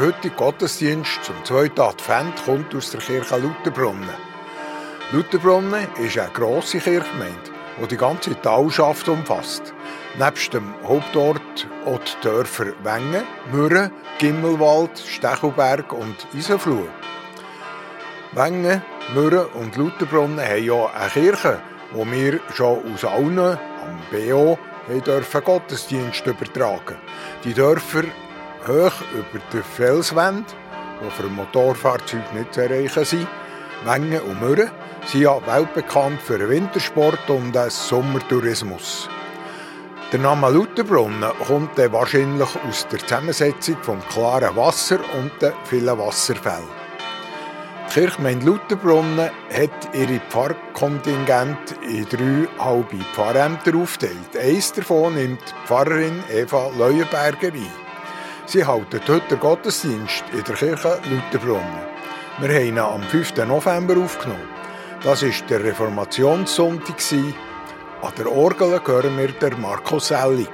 der heutige Gottesdienst zum zweiten Advent kommt aus der Kirche Lutherbrunnen. Lutherbrunnen ist eine grosse Kirchgemeinde, die die ganze Talschaft umfasst. Nebst dem Hauptort auch die Dörfer Wengen, Mürren, Gimmelwald, Stechelberg und Isenfluh. Wengen, Mürren und Lutherbrunnen haben ja eine Kirche, wo wir schon aus allen am BO dürfen Gottesdienst übertragen. Die Dörfer hoch über der Felswand, die für Motorfahrzeuge nicht zu erreichen sind, Wengen und Mürren, sind ja weltbekannt für den Wintersport und den Sommertourismus. Der Name Lutherbrunnen kommt wahrscheinlich aus der Zusammensetzung vom klaren Wasser und den vielen Wasserfällen. Die Kirchgemeinde Lutherbrunnen hat ihre Pfarrkontingente in drei halbe Pfarrämter aufgeteilt. Eins davon nimmt die Pfarrerin Eva Leuenberger ein. Sie halten heute den Gottesdienst in der Kirche Lutherbrunnen. Wir haben ihn am 5. November aufgenommen. Das war der Reformationssonntag. An der Orgel hören wir der Markus Ellig.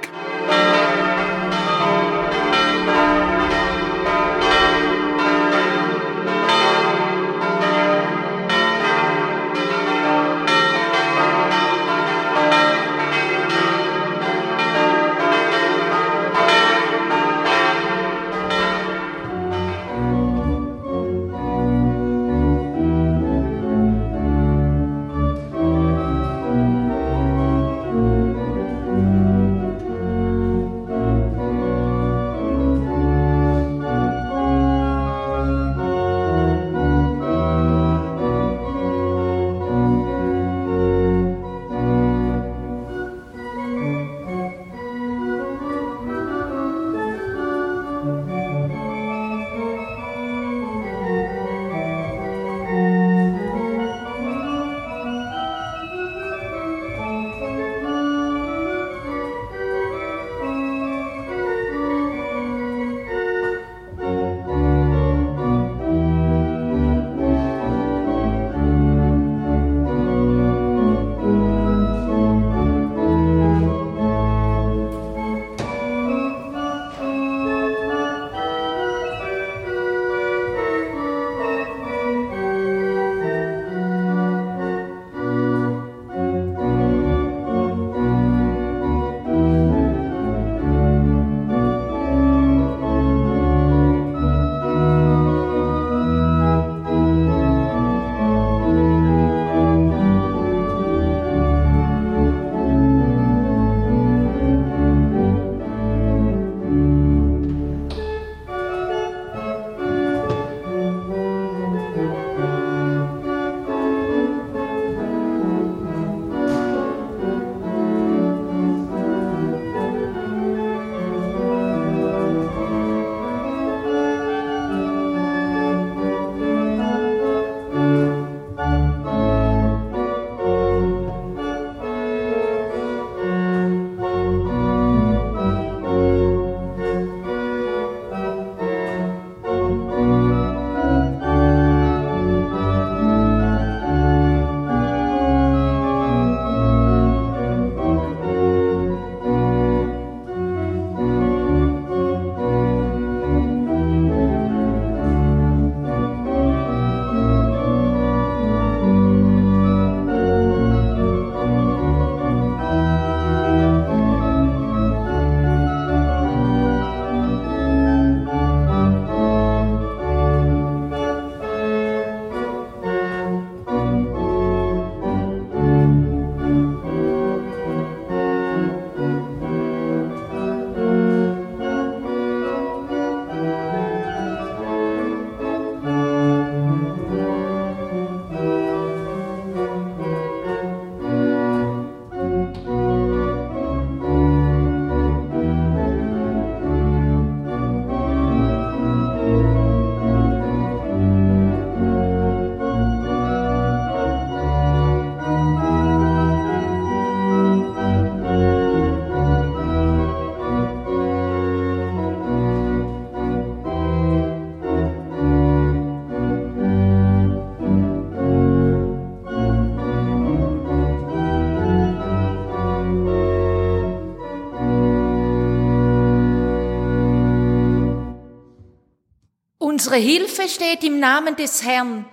Hilfe steht im Namen des Herrn,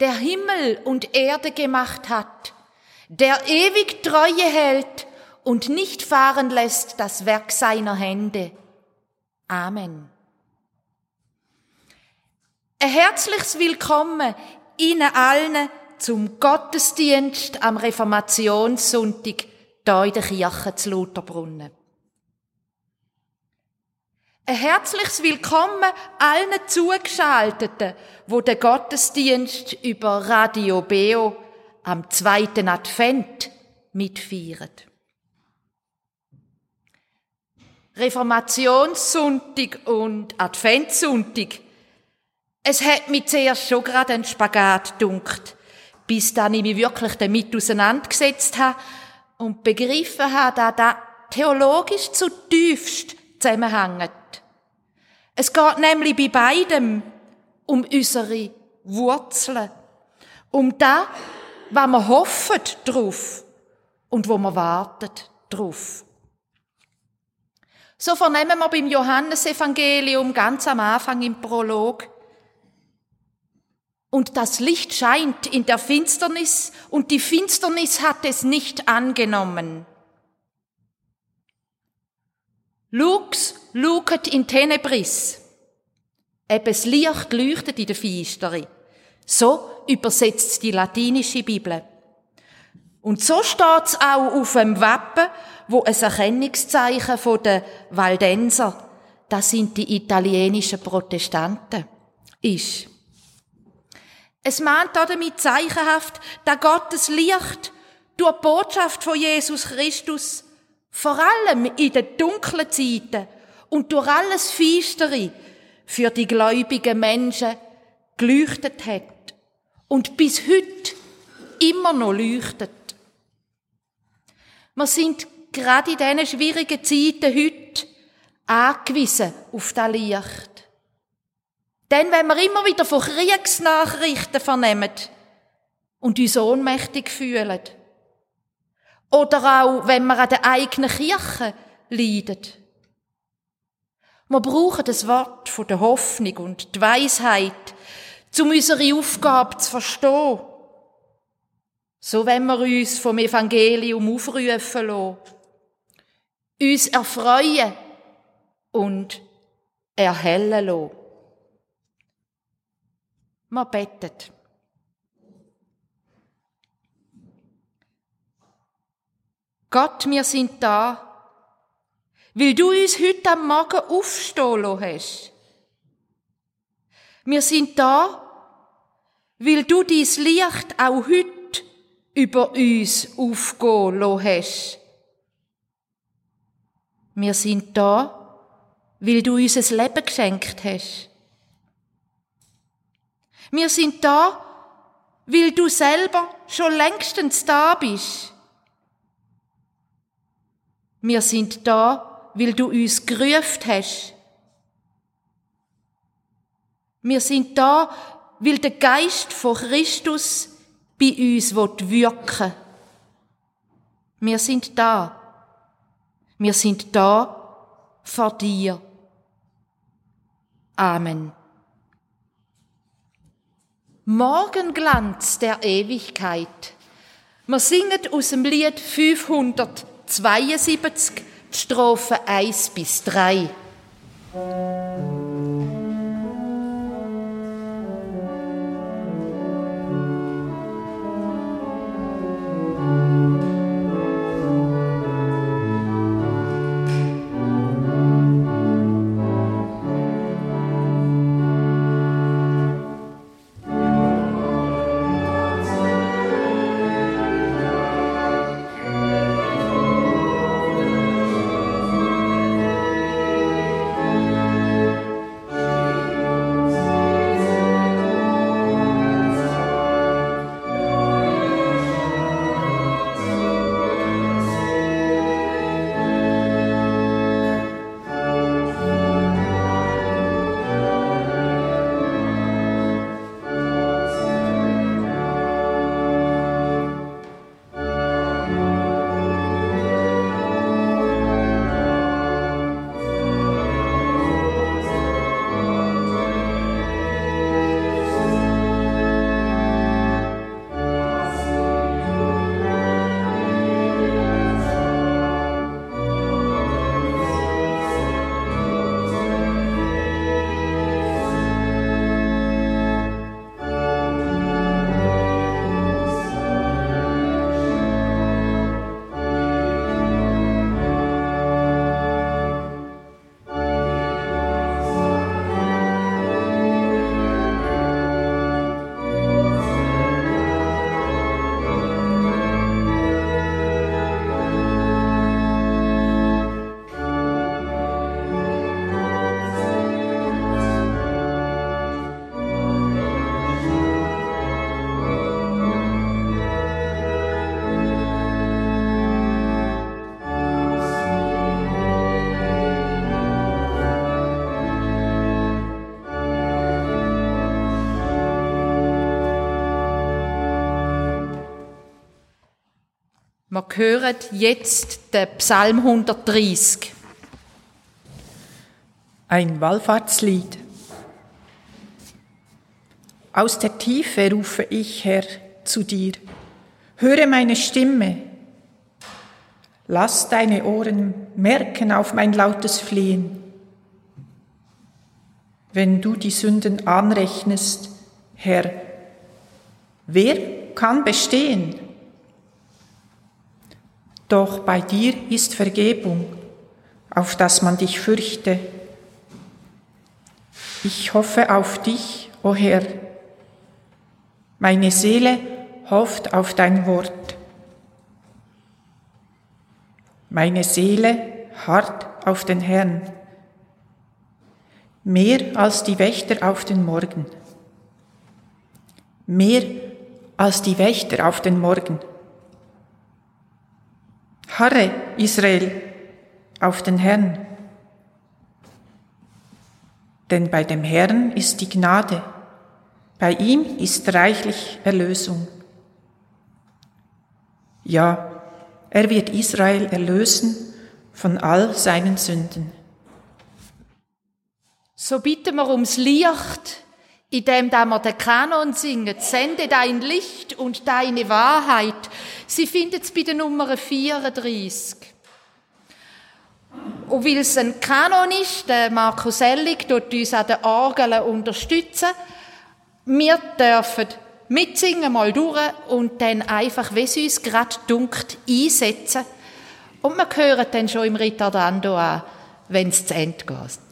der Himmel und Erde gemacht hat, der ewig Treue hält und nicht fahren lässt das Werk seiner Hände. Amen. Ein herzliches Willkommen Ihnen allen zum Gottesdienst am Reformationssonntag hier in der Kirche zu Lutherbrunnen. Ein herzliches Willkommen allen Zugeschalteten, wo den Gottesdienst über Radio Beo am zweiten Advent mitfeiern. Reformationssonntag und Adventssonntag. Es hat mich zuerst schon gerade ein Spagat dunkt, bis dann ich mich wirklich damit auseinandergesetzt habe und begriffen habe, dass das theologisch zutiefst zusammenhängt. Es geht nämlich bei beidem um unsere Wurzeln, um das, was wir hoffen drauf und wo wir warten drauf. So vernehmen wir beim Johannesevangelium ganz am Anfang im Prolog. Und das Licht scheint in der Finsternis und die Finsternis hat es nicht angenommen. Lux lucet in tenebris. Ebes Licht leuchtet in der Finsteri. So übersetzt die latinische Bibel. Und so steht's auch auf dem Wappen, wo ein Erkennungszeichen von den Waldenser, das sind die italienischen Protestanten, ist. Es mahnt damit zeichenhaft, dass Gottes Licht durch die Botschaft von Jesus Christus vor allem in den dunklen Zeiten und durch alles Feistere für die gläubigen Menschen geleuchtet hat und bis heute immer noch leuchtet. Wir sind gerade in diesen schwierigen Zeiten heute angewiesen auf das Licht. Denn wenn wir immer wieder von Kriegsnachrichten vernehmen und uns ohnmächtig fühlen, oder auch, wenn wir an der eigenen Kirche leiden. Wir brauchen das Wort von der Hoffnung und die Weisheit, um unsere Aufgabe zu verstehen. So wenn wir uns vom Evangelium aufrufen lassen, uns erfreuen und erhellen lassen. Wir beten. Gott, wir sind da, weil du uns heute am Morgen aufstehen hast. Wir sind da, weil du dein Licht auch heute über uns aufgehen hast. Wir sind da, weil du uns ein Leben geschenkt hast. Wir sind da, weil du selber schon längstens da bist wir sind da, weil du uns gerufen hast. Wir sind da, weil der Geist von Christus bei uns wirken Wir sind da. Wir sind da vor dir. Amen. Morgenglanz der Ewigkeit. Wir singen aus dem Lied 500. 72, die Strophen 1 bis 3. hören jetzt den Psalm 130. Ein Wallfahrtslied. Aus der Tiefe rufe ich, Herr, zu dir. Höre meine Stimme. Lass deine Ohren merken auf mein lautes Flehen. Wenn du die Sünden anrechnest, Herr, wer kann bestehen? Doch bei dir ist Vergebung, auf dass man dich fürchte. Ich hoffe auf dich, o oh Herr. Meine Seele hofft auf dein Wort. Meine Seele harrt auf den Herrn, mehr als die Wächter auf den Morgen. Mehr als die Wächter auf den Morgen. Harre, Israel, auf den Herrn. Denn bei dem Herrn ist die Gnade, bei ihm ist reichlich Erlösung. Ja, er wird Israel erlösen von all seinen Sünden. So bitten wir ums Licht, indem wir den Kanon singen. Sende dein Licht und deine Wahrheit. Sie findet es bei der Nummer 34. Und weil es ein Kanon ist, der Markus Ellig tut uns an den Orgeln unterstützen. Wir dürfen mitsingen mal durch und dann einfach, wie es uns gerade dunkt, einsetzen. Und wir hören dann schon im Ritardando an, wenn es zu Ende geht.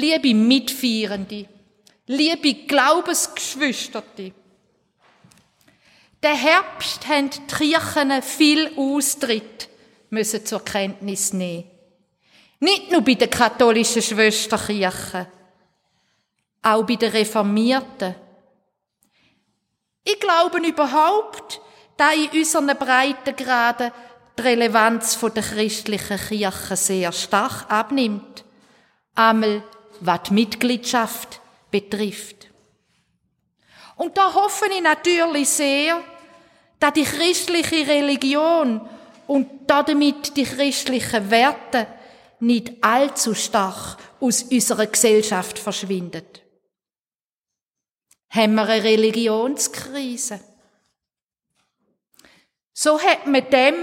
Liebe Mitfeierende, liebe Glaubensgeschwisterte, der Herbst haben die Kirchen viel Austritt müssen zur Kenntnis nehmen. Nicht nur bei den katholischen Schwesterkirchen, auch bei den Reformierten. Ich glaube überhaupt, da in unseren Breitengraden die Relevanz der christlichen Kirche sehr stark abnimmt. Einmal was die Mitgliedschaft betrifft. Und da hoffe ich natürlich sehr, dass die christliche Religion und damit die christlichen Werte nicht allzu stark aus unserer Gesellschaft verschwindet. Haben wir eine Religionskrise? So hat man dem,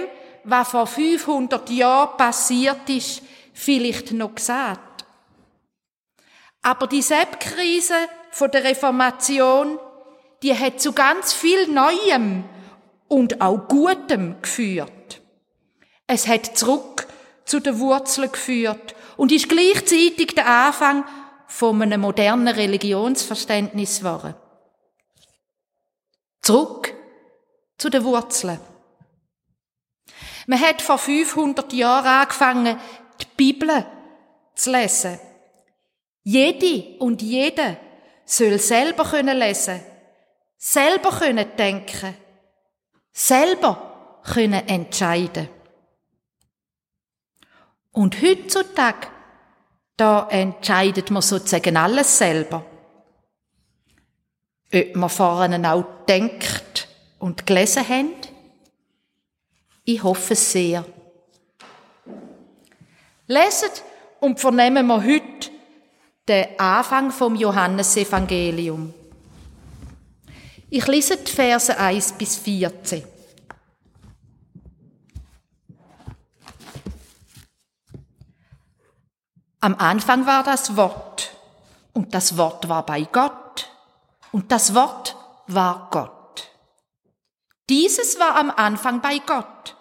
was vor 500 Jahren passiert ist, vielleicht noch gesagt. Aber die Sepp-Krise von der Reformation, die hat zu ganz viel Neuem und auch Gutem geführt. Es hat zurück zu den Wurzeln geführt und ist gleichzeitig der Anfang von einem modernen Religionsverständnis geworden. Zurück zu den Wurzeln. Man hat vor 500 Jahren angefangen, die Bibel zu lesen. Jede und jede soll selber können lesen, selber können denken, selber können entscheiden. Und heutzutage, da entscheidet man sozusagen alles selber. Ob man vorne auch denkt und gelesen haben? Ich hoffe sehr. Leset und vernehmen wir heute den Anfang vom Johannesevangelium. Ich lese die Verse 1 bis 14. Am Anfang war das Wort und das Wort war bei Gott und das Wort war Gott. Dieses war am Anfang bei Gott.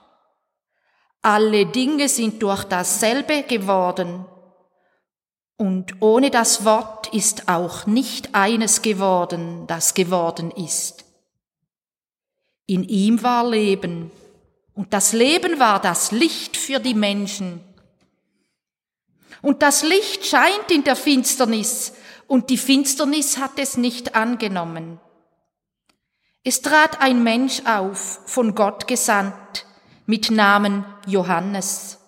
Alle Dinge sind durch dasselbe geworden und ohne das Wort ist auch nicht eines geworden, das geworden ist. In ihm war Leben, und das Leben war das Licht für die Menschen. Und das Licht scheint in der Finsternis, und die Finsternis hat es nicht angenommen. Es trat ein Mensch auf, von Gott gesandt, mit Namen Johannes.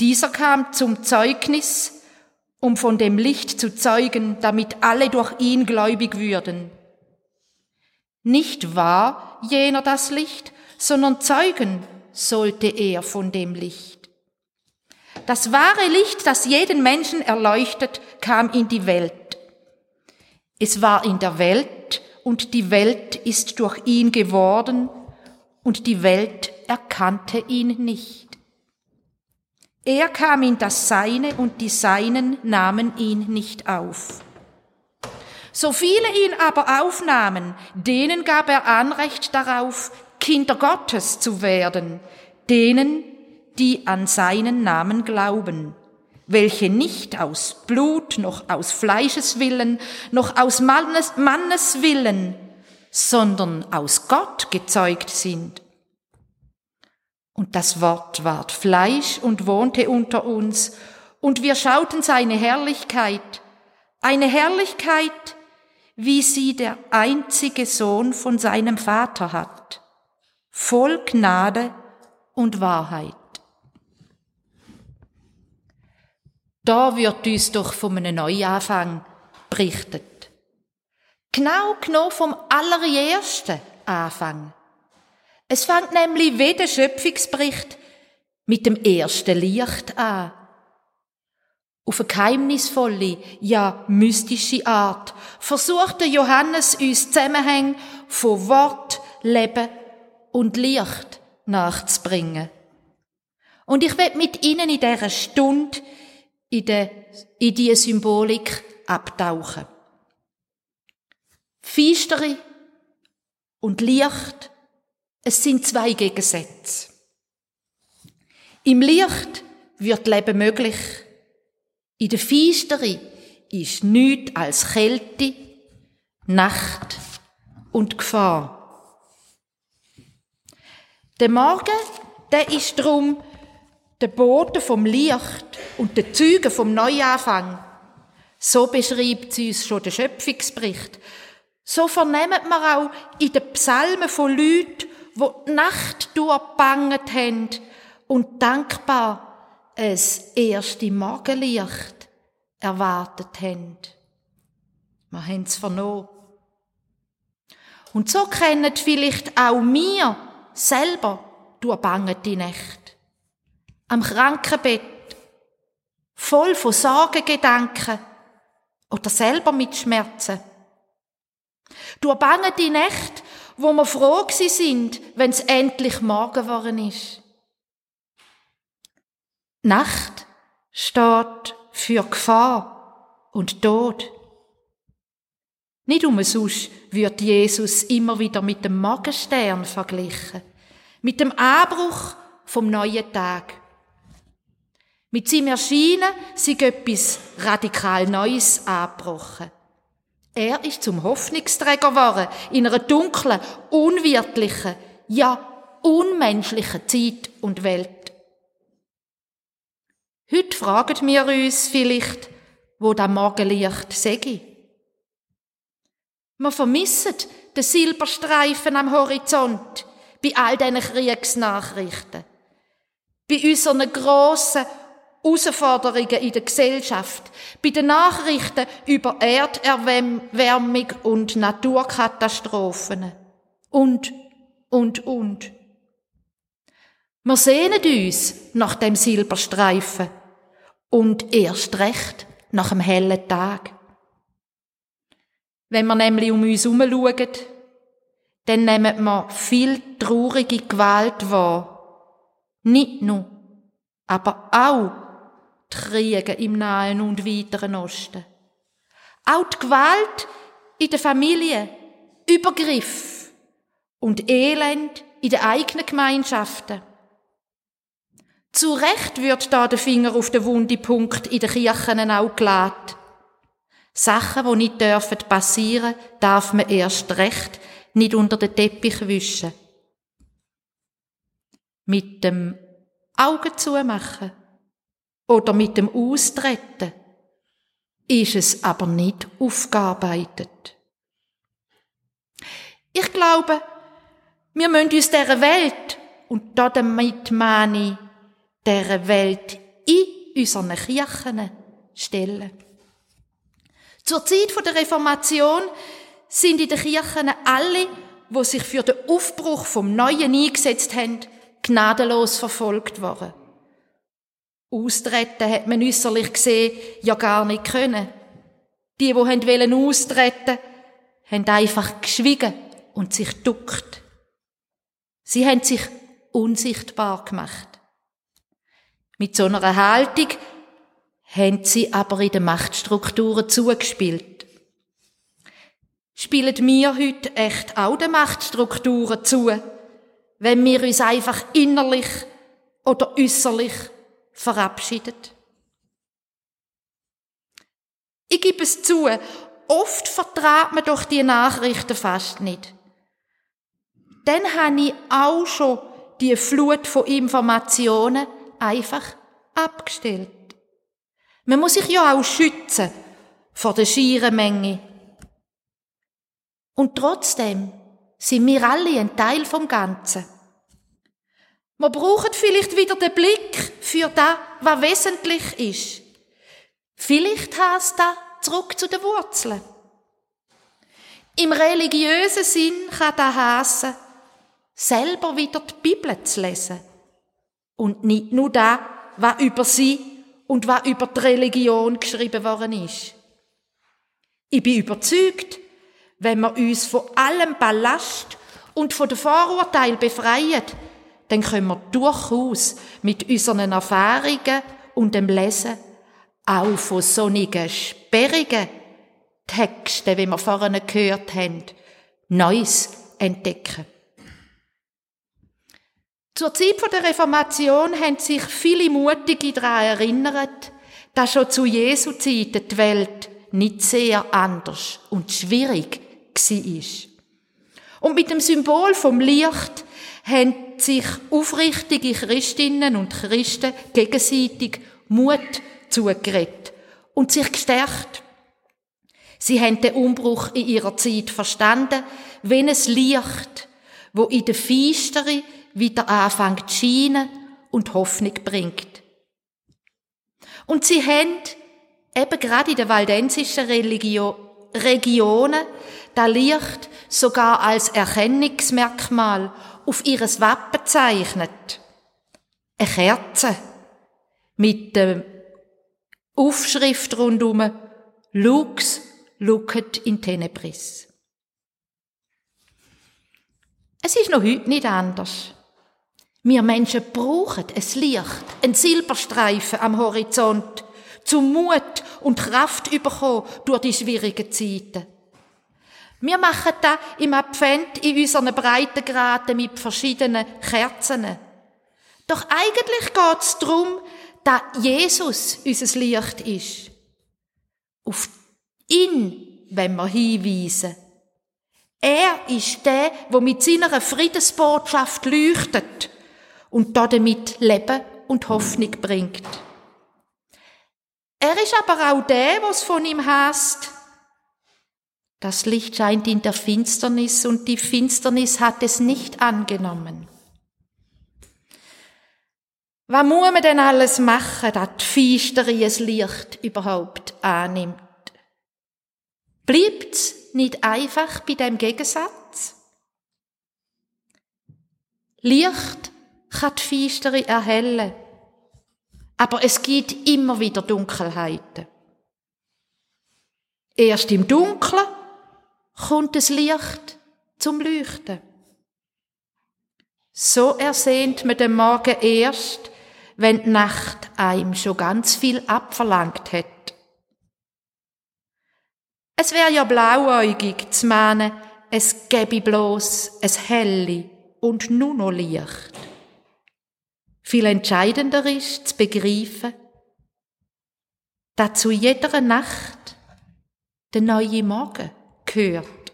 Dieser kam zum Zeugnis, um von dem Licht zu zeugen, damit alle durch ihn gläubig würden. Nicht war jener das Licht, sondern zeugen sollte er von dem Licht. Das wahre Licht, das jeden Menschen erleuchtet, kam in die Welt. Es war in der Welt und die Welt ist durch ihn geworden und die Welt erkannte ihn nicht. Er kam in das Seine und die Seinen nahmen ihn nicht auf. So viele ihn aber aufnahmen, denen gab er Anrecht darauf, Kinder Gottes zu werden, denen, die an seinen Namen glauben, welche nicht aus Blut, noch aus Fleisches willen, noch aus Mannes, Mannes sondern aus Gott gezeugt sind. Und das Wort ward Fleisch und wohnte unter uns, und wir schauten seine Herrlichkeit, eine Herrlichkeit, wie sie der einzige Sohn von seinem Vater hat, voll Gnade und Wahrheit. Da wird uns doch von einem Neuanfang berichtet. Genau genommen vom allerersten Anfang. Es fängt nämlich wie der Schöpfungsbericht mit dem ersten Licht an. Auf eine geheimnisvolle, ja mystische Art versucht der Johannes uns Zusammenhänge von Wort, Leben und Licht nachzubringen. Und ich werde mit Ihnen in dieser Stunde in, die, in die Symbolik abtauchen. Feistere und Licht es sind zwei Gegensätze. Im Licht wird Leben möglich. In der Finsterie ist nichts als Kälte, Nacht und Gefahr. Der Morgen, der ist darum der Bote vom Licht und der Zeuge vom Neuanfang. So beschreibt sie uns schon der Schöpfungsbericht. So vernehmen wir auch in den Psalmen von Leuten, wo die Nacht durchbanget haben und dankbar es erste Morgenlicht erwartet haben. Wir haben es vernommen. Und so kennen vielleicht auch wir selber durchbangete Nacht. Am Krankenbett, voll von Sorgengedanken oder selber mit Schmerzen. Durchbangete Nacht, wo wir froh sind, wenn es endlich Morgen geworden ist. Nacht steht für Gefahr und Tod. Nicht umsonst wird Jesus immer wieder mit dem Morgenstern verglichen, mit dem Anbruch vom neuen Tag. Mit seinem Erscheinen sei etwas radikal Neues angebrochen. Er ist zum Hoffnungsträger geworden in einer dunklen, unwirtlichen, ja unmenschlichen Zeit und Welt. Heute fragen wir uns vielleicht, wo das Morgenlicht sei. Wir vermissen den Silberstreifen am Horizont bei all diesen Kriegsnachrichten, bei unseren grossen Herausforderungen in der Gesellschaft, bei den Nachrichten über Erderwärmung und Naturkatastrophen und, und, und. Wir sehnen uns nach dem Silberstreifen und erst recht nach dem hellen Tag. Wenn wir nämlich um uns herum schauen, dann nehmen wir viel traurige Gewalt wahr. Nicht nur, aber auch Kriege im Nahen und Weiteren Osten. Auch die Gewalt in der Familie, Übergriff und Elend in den eigenen Gemeinschaften. Zu Recht wird da der Finger auf den Wundepunkt in den Kirchen auch gelegt. Sachen, die nicht dürfen passieren, darf man erst recht nicht unter den Teppich wischen. Mit dem Augen zumachen oder mit dem Austreten ist es aber nicht aufgearbeitet. Ich glaube, wir müssen uns dieser Welt, und damit meine ich dieser Welt in unseren Kirchen stellen. Zur Zeit der Reformation sind in den Kirchen alle, wo sich für den Aufbruch vom Neuen eingesetzt haben, gnadenlos verfolgt worden. Austreten hat man äußerlich gesehen ja gar nicht können. Die, wo wollen austreten, haben einfach geschwiegen und sich duckt. Sie haben sich unsichtbar gemacht. Mit so einer Haltung haben sie aber in den Machtstrukturen zugespielt. Spielen wir heute echt auch den Machtstrukturen zu, wenn wir uns einfach innerlich oder äußerlich verabschieden? Ich gebe es zu, oft vertraut man doch die Nachrichten fast nicht. Dann habe ich auch schon die Flut von Informationen einfach abgestellt. Man muss sich ja auch schützen vor der schieren Menge. Und trotzdem sind wir alle ein Teil vom Ganzen. Wir brauchen vielleicht wieder den Blick für das, was wesentlich ist. Vielleicht heißt das zurück zu den Wurzeln. Im religiösen Sinn kann das heißen, selber wieder die Bibel zu lesen. Und nicht nur da, was über sie und was über die Religion geschrieben worden ist. Ich bin überzeugt, wenn wir uns von allem Ballast und von den Vorurteilen befreien, dann können wir durchaus mit unseren Erfahrungen und dem Lesen auch von sonnigen, sperrigen Texten, wie wir vorhin gehört haben, Neues entdecken. Zur Zeit der Reformation haben sich viele Mutige daran erinnert, dass schon zu Jesu Zeiten die Welt nicht sehr anders und schwierig war. Und mit dem Symbol vom Licht haben sich aufrichtige Christinnen und Christen gegenseitig Mut zugeredet und sich gestärkt. Sie haben den Umbruch in ihrer Zeit verstanden, wenn es Licht, wo in der Feistere wieder anfängt zu und Hoffnung bringt. Und sie haben eben gerade in den waldensischen Religio Regionen das Licht sogar als Erkennungsmerkmal auf ihres Wappen zeichnet. Eine Kerze mit der Aufschrift rundum Lux lucet in tenebris. Es ist noch heute nicht anders. Wir Menschen brauchen ein Licht, ein Silberstreifen am Horizont, zum Mut und Kraft überkommen durch die schwierigen Zeiten. Wir machen das im Advent in unseren Breitengraden mit verschiedenen Kerzen. Doch eigentlich geht es darum, dass Jesus unser Licht ist. Auf ihn wenn wir hinweisen. Er ist der, der mit seiner Friedensbotschaft leuchtet und damit Leben und Hoffnung bringt. Er ist aber auch der, was von ihm heißt. Das Licht scheint in der Finsternis und die Finsternis hat es nicht angenommen. Was muss man denn alles machen, dass die Feistere ein Licht überhaupt annimmt? Bleibt's nicht einfach bei dem Gegensatz? Licht kann die Feistere erhellen, aber es gibt immer wieder Dunkelheiten. Erst im Dunkeln kommt das Licht zum Leuchten. So ersehnt man den Morgen erst, wenn die Nacht einem schon ganz viel abverlangt hat. Es wäre ja blauäugig zu meinen, es gäbe bloß es helle und nur noch Licht. Viel entscheidender ist zu begreifen, dass zu jeder Nacht der neue Morgen gehört.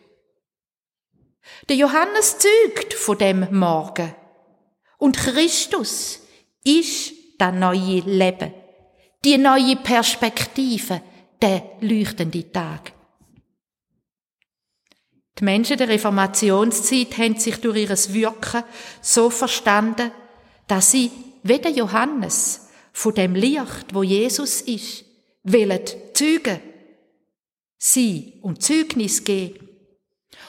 Der Johannes zeugt von dem Morgen. Und Christus ist das neue Leben, die neue Perspektive, der leuchtende Tag. Die Menschen der Reformationszeit haben sich durch ihres Wirken so verstanden, dass sie, wie der Johannes, von dem Licht, wo Jesus ist, wollen zeugen, sie und Zeugnis geben.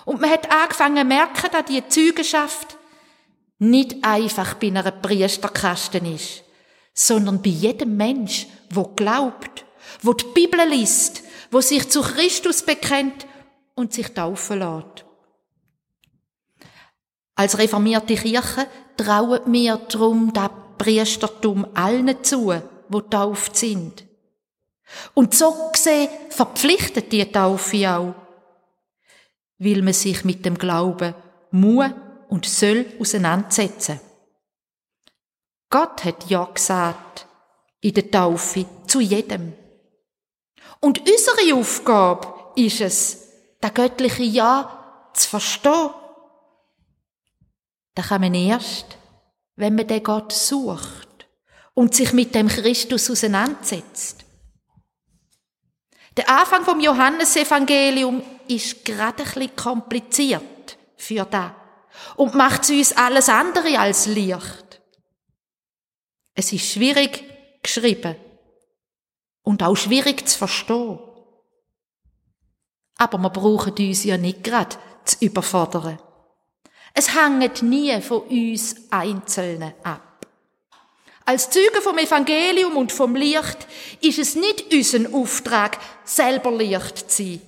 Und man hat angefangen zu merken, dass die Zeugenschaft nicht einfach bei einer Priesterkasten ist, sondern bei jedem Mensch, wo glaubt, wo die Bibel liest, wo sich zu Christus bekennt und sich taufen lässt. Als reformierte Kirche trauen wir darum das Priestertum allen zu, wo tauft sind. Und so gesehen verpflichtet die Taufe auch, weil man sich mit dem Glauben muss und soll auseinandersetzen. Gott hat Ja gesagt in der Taufe zu jedem. Und unsere Aufgabe ist es, das göttliche Ja zu verstehen. Da kann man erst, wenn man den Gott sucht und sich mit dem Christus auseinandersetzt. Der Anfang vom Johannesevangelium ist gerade ein bisschen kompliziert für da und macht uns alles andere als Licht. Es ist schwierig geschrieben und auch schwierig zu verstehen. Aber wir brauchen uns ja nicht gerade zu überfordern. Es hängt nie von uns Einzelnen ab. Als Zeugen vom Evangelium und vom Licht ist es nicht unser Auftrag, selber Licht zu sein.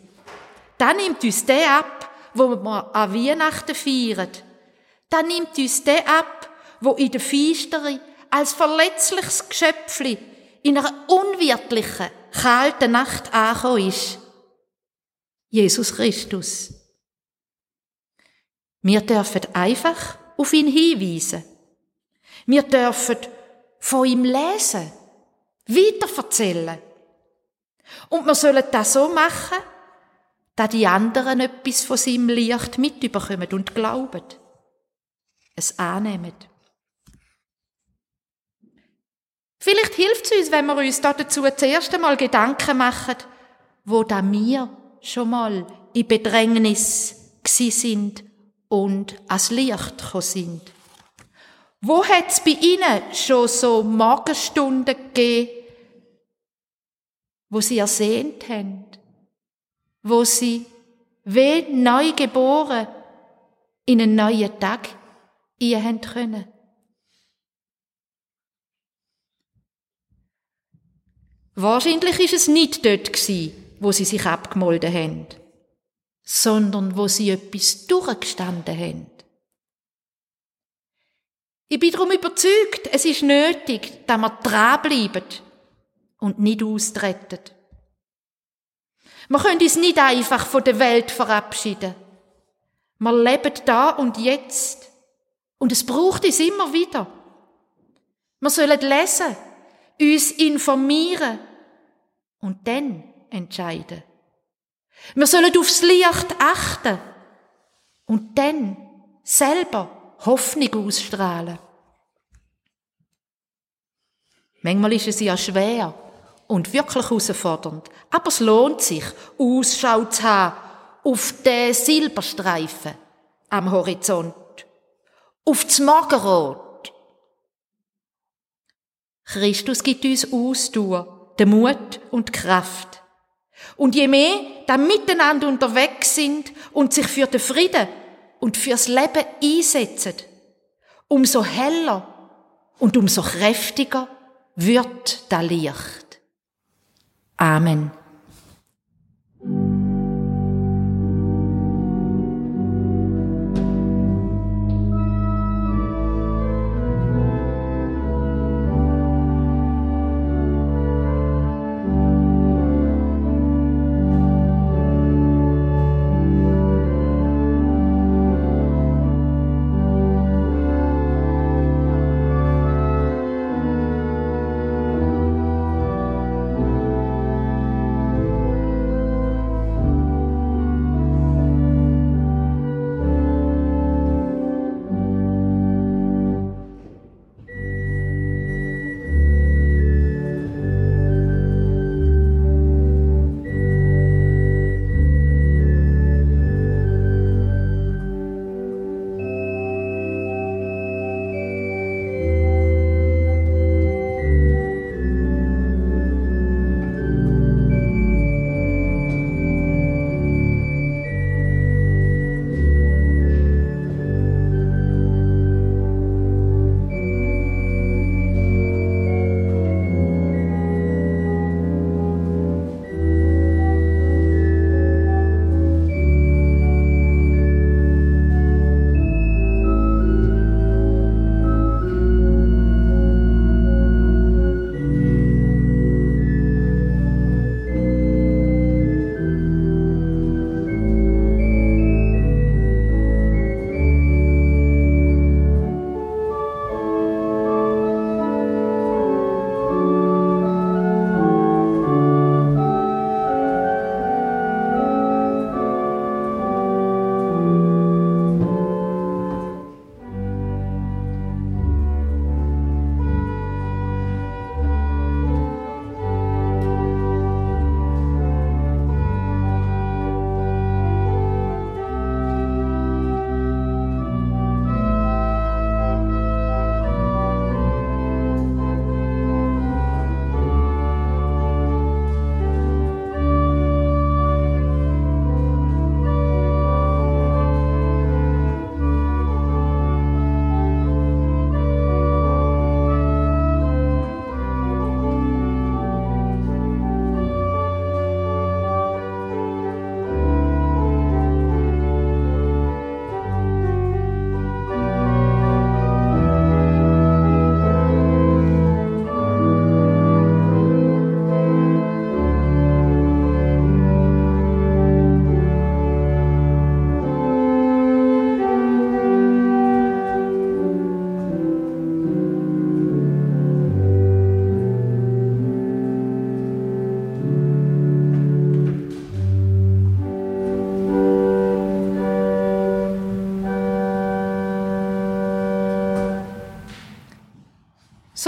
Dann nimmt uns der ab, wo wir an Weihnachten feiern. Dann nimmt uns der ab, wo in der Feistere als verletzliches Geschöpfli in einer unwirtlichen, kalten Nacht angekommen ist. Jesus Christus. Wir dürfen einfach auf ihn hinweisen. Wir dürfen von ihm lesen, weiterverzählen. Und wir sollen das so machen, dass die anderen etwas von seinem Licht mitbekommen und glauben. Es annehmen. Vielleicht hilft es uns, wenn wir uns dazu zuerst einmal Gedanken machen, wo da wir schon mal in Bedrängnis sind und ans Licht gekommen sind. Wo hat es bei Ihnen schon so Morgenstunden gegeben, wo Sie ersehnt haben, wo Sie wie neu geboren in einen neuen Tag ihr haben können? Wahrscheinlich ist es nicht dort wo sie sich abgemolden haben, sondern wo sie etwas durchgestanden haben. Ich bin darum überzeugt, es ist nötig, dass wir dranbleiben und nicht austreten. Wir können uns nicht einfach von der Welt verabschieden. Wir leben da und jetzt. Und es braucht uns immer wieder. Wir sollen lesen, uns informieren und dann entscheiden. Wir sollen aufs Licht achten und dann selber Hoffnung ausstrahlen. Manchmal ist es ja schwer, und wirklich herausfordernd. Aber es lohnt sich, Ausschau zu haben auf den Silberstreifen am Horizont, auf das Morgenrot. Christus gibt uns Ausdauer, den Mut und die Kraft. Und je mehr da miteinander unterwegs sind und sich für den Frieden und fürs Leben einsetzen, umso heller und umso kräftiger wird das Licht. Amen.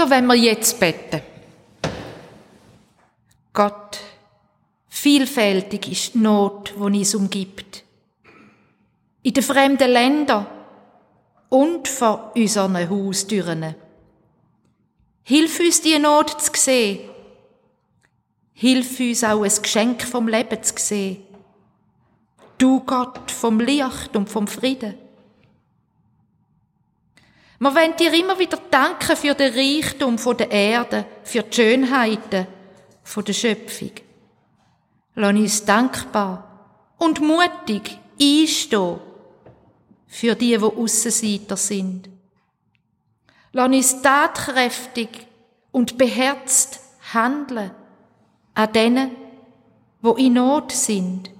So wenn wir jetzt beten. Gott, vielfältig ist die Not, die uns umgibt. In den fremden Ländern und vor unseren Haustüren. Hilf uns, die Not zu sehen. Hilf uns auch ein Geschenk vom Leben zu sehen. Du Gott vom Licht und vom Frieden. Wir wollen dir immer wieder danken für den Reichtum der Erde, für die Schönheiten der Schöpfung. Lass uns dankbar und mutig einstehen für die, die Aussenseiter sind. Lass uns tatkräftig und beherzt handeln an denen, wo in Not sind.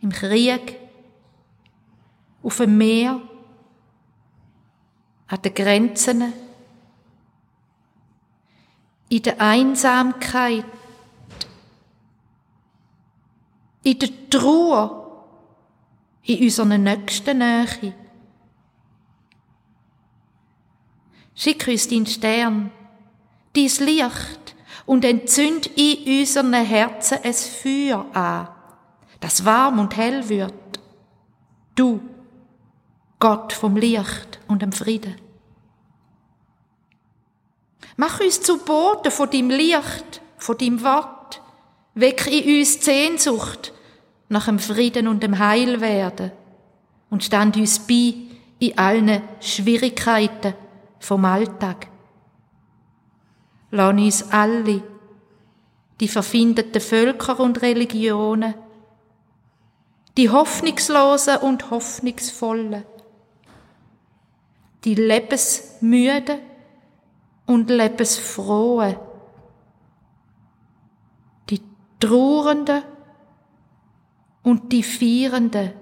Im Krieg, auf dem Meer, an den Grenzen, in der Einsamkeit, in der Trauer, in unserer nächsten Nähe. Schick uns deinen Stern, dein Licht, und entzünd in unseren Herzen es Feuer an, das warm und hell wird. Du, Gott vom Licht und dem Frieden. Mach uns zu Boten von deinem Licht, von deinem Wort. Weck in uns die Sehnsucht nach dem Frieden und dem Heilwerden und stand uns bei in allen Schwierigkeiten vom Alltag. Lass uns alle, die verfindeten Völker und Religionen, die Hoffnungslosen und Hoffnungsvollen, die Lebensmüden und Lebensfrohen, die Trauernden und die Feiernden,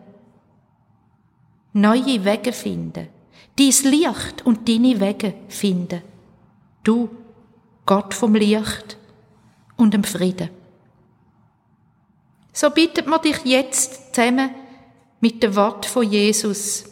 neue Wege finden, dies Licht und deine Wege finden. Du, Gott vom Licht und dem Frieden. So bittet man dich jetzt zusammen mit dem Wort von Jesus.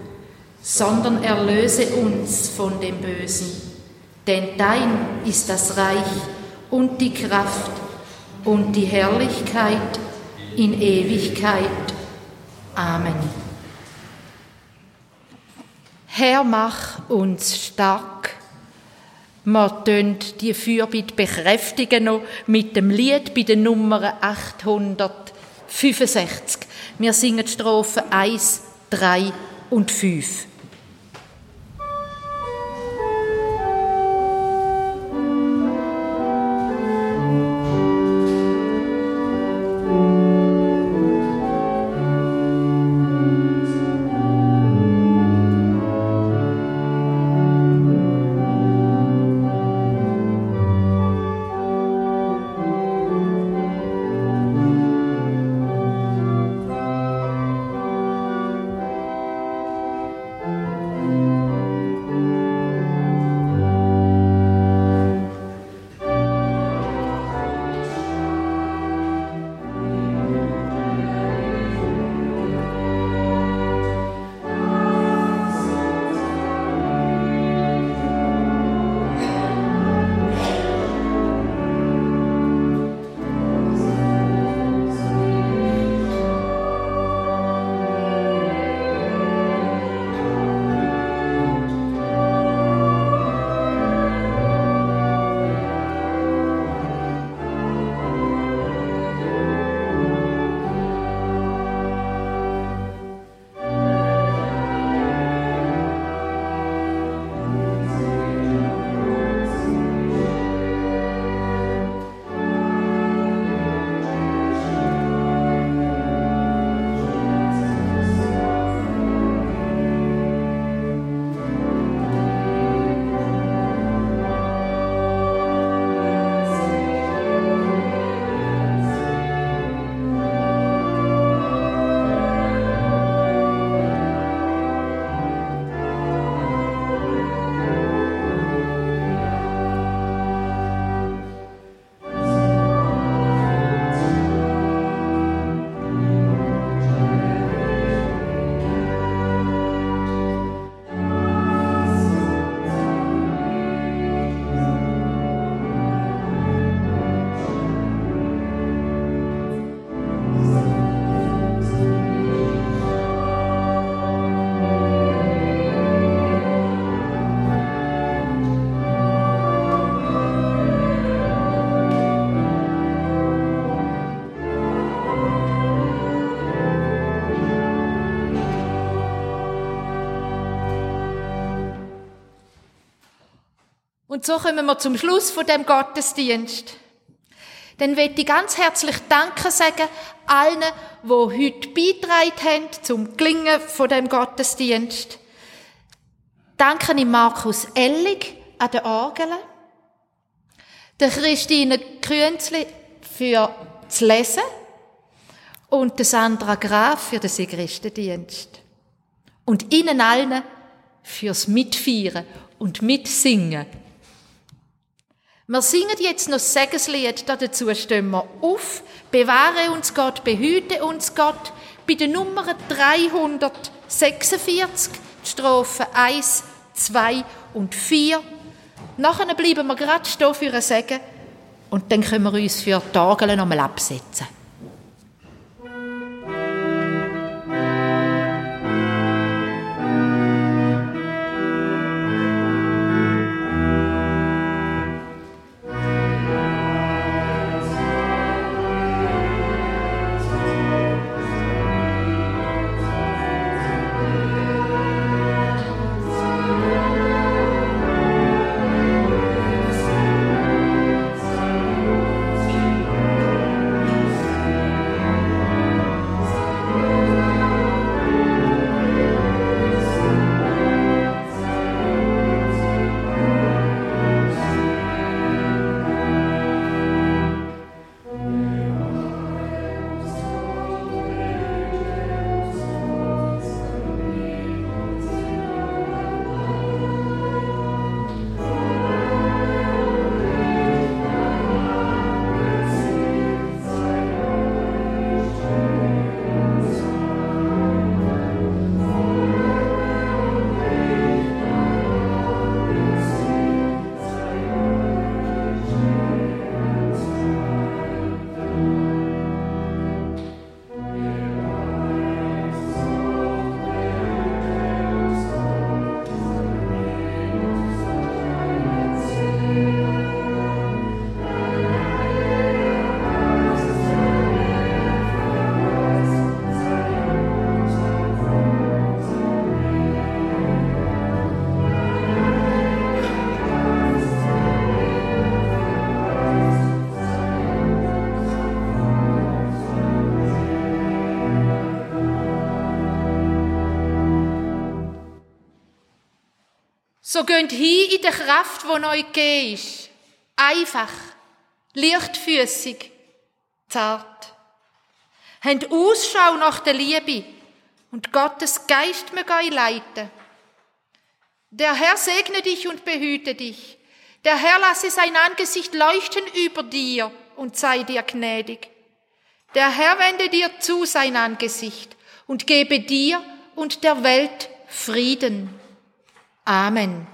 sondern erlöse uns von dem Bösen. Denn dein ist das Reich und die Kraft und die Herrlichkeit in Ewigkeit. Amen. Herr, mach uns stark. Wir tun die Fürbitte bekräftigen noch mit dem Lied bei der Nummer 865. Wir singen Strophen 1, 3 und 5. Und so kommen wir zum Schluss von dem Gottesdienst. Dann möchte ich ganz herzlich Danke sagen allen, die heute beitragen haben zum Gelingen von dem Gottesdienst. Danke an Markus Ellig an der Orgel. der Christine Künzli für das Lesen und der Sandra Graf für den Segristendienst. Und Ihnen allen fürs Mitfeiern und Mitsingen. Wir singen jetzt noch das Segenslied, dazu stehen wir auf. Bewahre uns Gott, behüte uns Gott. Bei der Nummer 346, Strophe 1, 2 und 4. Nachher bleiben wir gerade stehen für ein Segen und dann können wir uns für Tage nochmal absetzen. So geht hin in der Kraft, die euch gegeben ist. Einfach, leichtfüßig, zart. Habt Ausschau nach der Liebe und Gottes Geist möge euch leiten. Der Herr segne dich und behüte dich. Der Herr lasse sein Angesicht leuchten über dir und sei dir gnädig. Der Herr wende dir zu sein Angesicht und gebe dir und der Welt Frieden. Amen.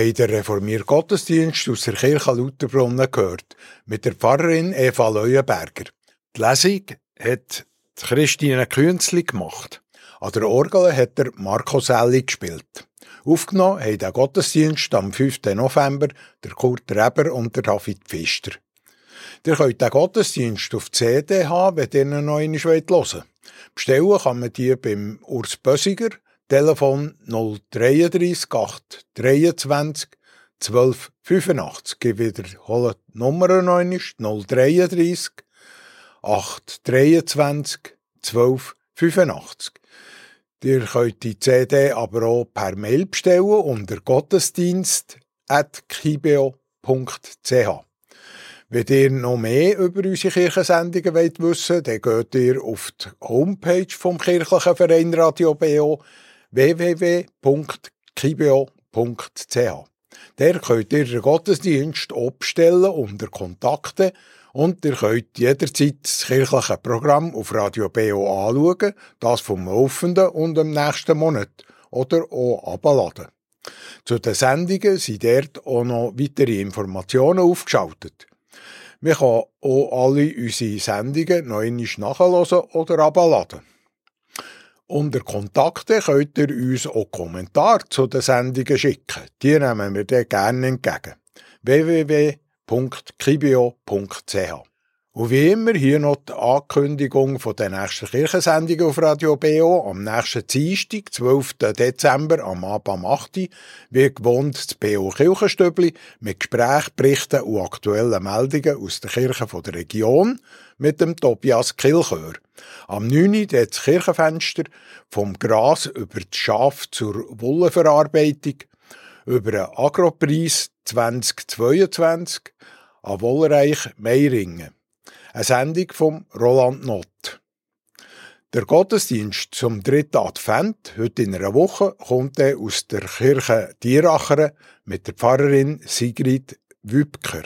Haben den reformierten Gottesdienst aus der Kirche Lauterbrunnen gehört, mit der Pfarrerin Eva Leuenberger. Die Lesung hat Christine Künzli gemacht. An der Orgel hat der Marco Selli gespielt. Aufgenommen haben den Gottesdienst am 5. November der Kurt Reber und der David Pfister. Ihr könnt den Gottesdienst auf CD haben, wenn ihr ihn noch einmal hören wollt. Bestellen kann man die beim Urs Bösiger, Telefon 033 8 23 12 85. Ich wiederhole die Nummer noch einmal, 033 8 23 12 85. Ihr könnt die CD aber auch per Mail bestellen unter gottesdienst.kibeo.ch. Wenn ihr noch mehr über unsere Kirchensendungen wollt wissen dann geht ihr auf die Homepage vom Kirchlichen Verein Radio BO www.kibeo.ch. Der könnt ihr den Gottesdienst abstellen unter Kontakte und ihr könnt jederzeit das kirchliche Programm auf Radio BO anschauen, das vom laufenden und im nächsten Monat oder auch abladen. Zu den Sendungen sind dort auch noch weitere Informationen aufgeschaltet. Man kann auch alle unsere Sendungen noch einmal nachhören oder abladen. Unter Kontakte könnt ihr uns auch Kommentare zu den Sendungen schicken. Die nehmen wir dann gerne entgegen. www.kibio.ch und wie immer hier noch die Ankündigung von der nächsten Kirchensendung auf Radio BO am nächsten Dienstag, 12. Dezember am Abend um 8 Uhr, wie gewohnt das BO Kirchenstübli mit Gesprächen, Berichten und aktuellen Meldungen aus der Kirche der Region mit dem Tobias Kilchör. Am 9. Uhr das Kirchenfenster vom Gras über das Schaf zur Wollenverarbeitung, über den Agropreis 2022 an Wollreich Meiringen. Eine Sendung von Roland Nott. Der Gottesdienst zum dritten Advent, heute in einer Woche, kommt aus der Kirche Dieracheren mit der Pfarrerin Sigrid Wübker.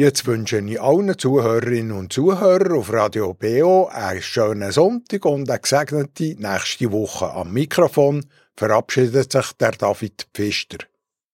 Jetzt wünsche ich allen Zuhörerinnen und Zuhörern auf Radio BO einen schönen Sonntag und eine gesegnete nächste Woche. Am Mikrofon verabschiedet sich der David Pfister.